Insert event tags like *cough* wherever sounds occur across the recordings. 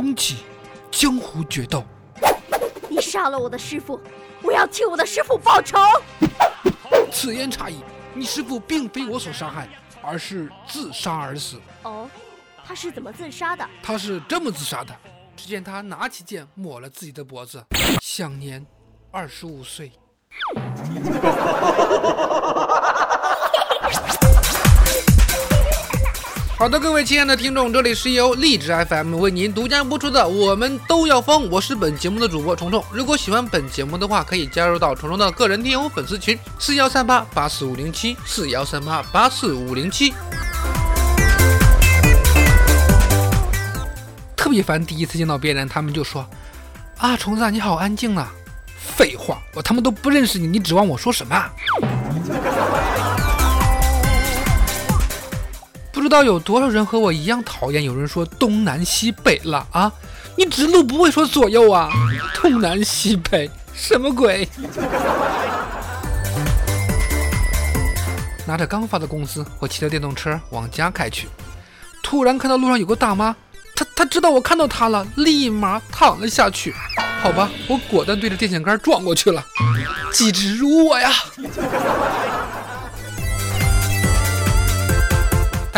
风起，江湖决斗。你杀了我的师傅，我要替我的师傅报仇。此言差矣，你师傅并非我所杀害，而是自杀而死。哦，他是怎么自杀的？他是这么自杀的：只见他拿起剑抹了自己的脖子，享年二十五岁。好的，各位亲爱的听众，这里是由荔枝 FM 为您独家播出的《我们都要疯》，我是本节目的主播虫虫。如果喜欢本节目的话，可以加入到虫虫的个人听友粉丝群：四幺三八八四五零七，四幺三八八四五零七。特别烦，第一次见到别人，他们就说：“啊，虫子你好安静啊！”废话，我他妈都不认识你，你指望我说什么？不知道有多少人和我一样讨厌有人说东南西北了啊！你指路不会说左右啊？东南西北什么鬼？*laughs* 拿着刚发的工资，我骑着电动车往家开去，突然看到路上有个大妈，她她知道我看到她了，立马躺了下去。好吧，我果断对着电线杆撞过去了，机智如我呀！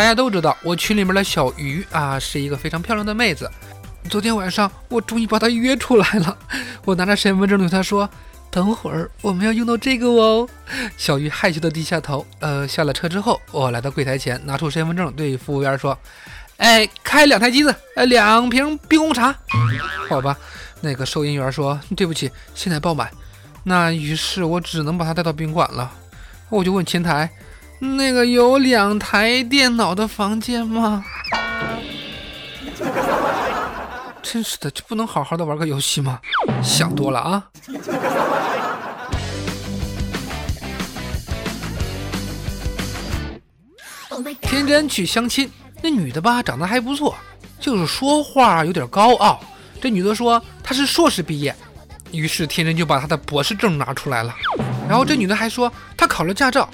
大家都知道，我群里面的小鱼啊，是一个非常漂亮的妹子。昨天晚上，我终于把她约出来了。*laughs* 我拿着身份证对她说：“等会儿我们要用到这个哦。*laughs* ”小鱼害羞的低下头。呃，下了车之后，我来到柜台前，拿出身份证对服务员说：“哎，开两台机子，呃，两瓶冰红茶。”好吧，那个收银员说：“对不起，现在爆满。”那于是我只能把她带到宾馆了。我就问前台。那个有两台电脑的房间吗？真是的，就不能好好的玩个游戏吗？想多了啊！天真去相亲，那女的吧长得还不错，就是说话有点高傲。这女的说她是硕士毕业，于是天真就把她的博士证拿出来了。然后这女的还说她考了驾照。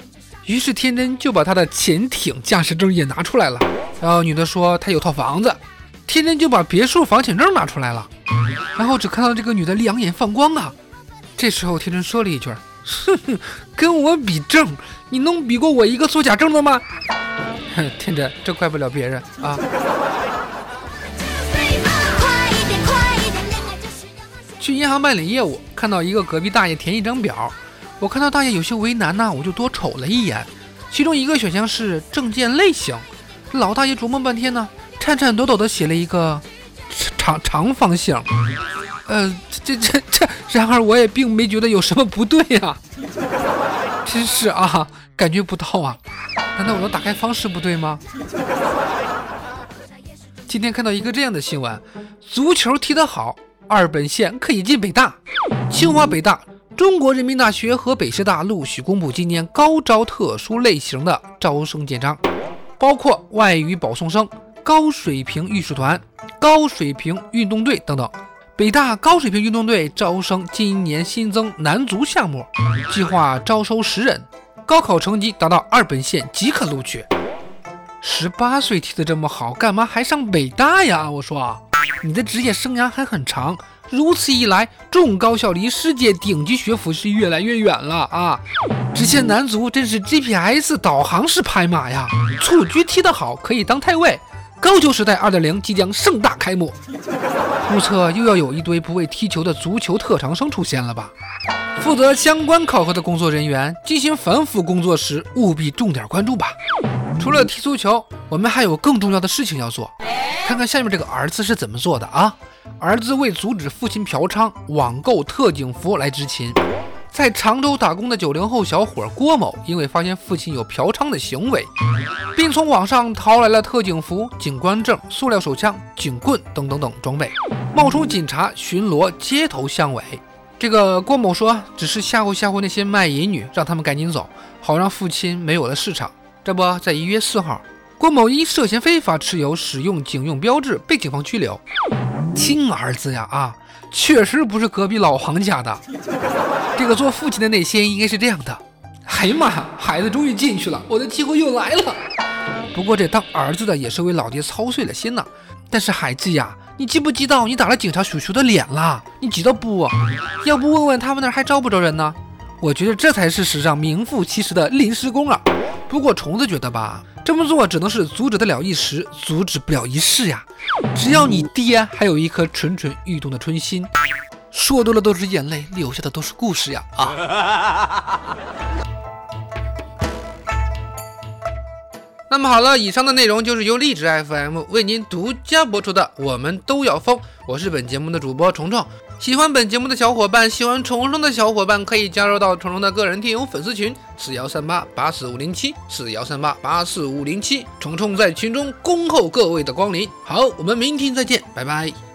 于是天真就把他的潜艇驾驶证也拿出来了，然后女的说她有套房子，天真就把别墅房产证拿出来了，然后只看到这个女的两眼放光啊，这时候天真说了一句：“哼哼，跟我比证，你能比过我一个做假证的吗？”哼，*laughs* 天真，这怪不了别人啊。去银行办理业务，看到一个隔壁大爷填一张表。我看到大爷有些为难呢，我就多瞅了一眼，其中一个选项是证件类型，老大爷琢磨半天呢，颤颤抖抖的写了一个 *laughs* 长长方形。呃，这这这，然而我也并没觉得有什么不对呀，真是啊，感觉不到啊，难道我的打开方式不对吗？今天看到一个这样的新闻，足球踢得好，二本线可以进北大，清华北大。中国人民大学和北师大陆续公布今年高招特殊类型的招生简章，包括外语保送生、高水平艺术团、高水平运动队等等。北大高水平运动队招生今年新增男足项目，计划招收十人，高考成绩达到二本线即可录取。十八岁踢得这么好，干嘛还上北大呀？我说，你的职业生涯还很长。如此一来，众高校离世界顶级学府是越来越远了啊！只见男足真是 GPS 导航式拍马呀，蹴鞠踢得好可以当太尉，高球时代二点零即将盛大开幕。目测又要有一堆不会踢球的足球特长生出现了吧？负责相关考核的工作人员进行反腐工作时，务必重点关注吧。除了踢足球，我们还有更重要的事情要做。看看下面这个儿子是怎么做的啊？儿子为阻止父亲嫖娼，网购特警服来执勤。在常州打工的九零后小伙郭某，因为发现父亲有嫖娼的行为，并从网上淘来了特警服、警官证、塑料手枪、警棍等等等装备，冒充警察巡逻街头巷尾。这个郭某说，只是吓唬吓唬那些卖淫女，让他们赶紧走，好让父亲没有了市场。这不，在一月四号，郭某因涉嫌非法持有、使用警用标志被警方拘留。亲儿子呀啊，确实不是隔壁老黄家的。这个做父亲的内心应该是这样的：哎呀妈呀，孩子终于进去了，我的机会又来了。不过这当儿子的也是为老爹操碎了心呐。但是孩子呀，你记不记得你打了警察叔叔的脸了？你记得不？要不问问他们那儿还招不招人呢？我觉得这才是史上名副其实的临时工啊。不过虫子觉得吧，这么做只能是阻止得了一时，阻止不了一世呀。只要你爹还有一颗蠢蠢欲动的春心。说多了都是眼泪，留下的都是故事呀！啊。*laughs* 那么好了，以上的内容就是由荔枝 FM 为您独家播出的《我们都要疯》，我是本节目的主播虫虫。喜欢本节目的小伙伴，喜欢虫虫的小伙伴，可以加入到虫虫的个人听友粉丝群：四幺三八八四五零七，四幺三八八四五零七。虫虫在群中恭候各位的光临。好，我们明天再见，拜拜。